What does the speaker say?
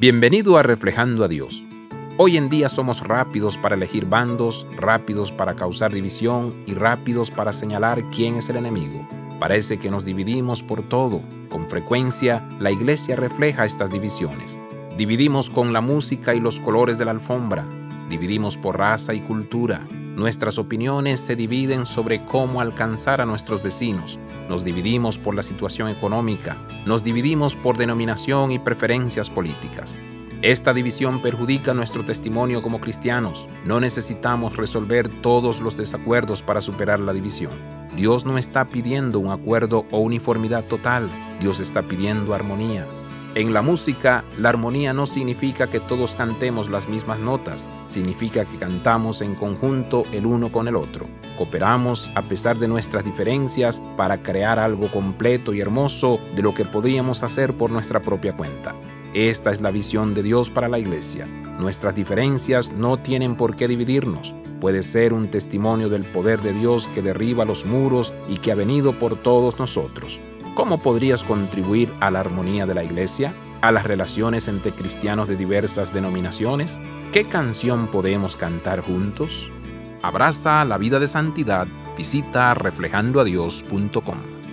Bienvenido a Reflejando a Dios. Hoy en día somos rápidos para elegir bandos, rápidos para causar división y rápidos para señalar quién es el enemigo. Parece que nos dividimos por todo. Con frecuencia, la iglesia refleja estas divisiones. Dividimos con la música y los colores de la alfombra. Dividimos por raza y cultura. Nuestras opiniones se dividen sobre cómo alcanzar a nuestros vecinos. Nos dividimos por la situación económica. Nos dividimos por denominación y preferencias políticas. Esta división perjudica nuestro testimonio como cristianos. No necesitamos resolver todos los desacuerdos para superar la división. Dios no está pidiendo un acuerdo o uniformidad total. Dios está pidiendo armonía. En la música, la armonía no significa que todos cantemos las mismas notas, significa que cantamos en conjunto el uno con el otro. Cooperamos a pesar de nuestras diferencias para crear algo completo y hermoso de lo que podríamos hacer por nuestra propia cuenta. Esta es la visión de Dios para la iglesia. Nuestras diferencias no tienen por qué dividirnos. Puede ser un testimonio del poder de Dios que derriba los muros y que ha venido por todos nosotros. ¿Cómo podrías contribuir a la armonía de la iglesia? ¿A las relaciones entre cristianos de diversas denominaciones? ¿Qué canción podemos cantar juntos? Abraza la vida de santidad. Visita reflejandoadios.com.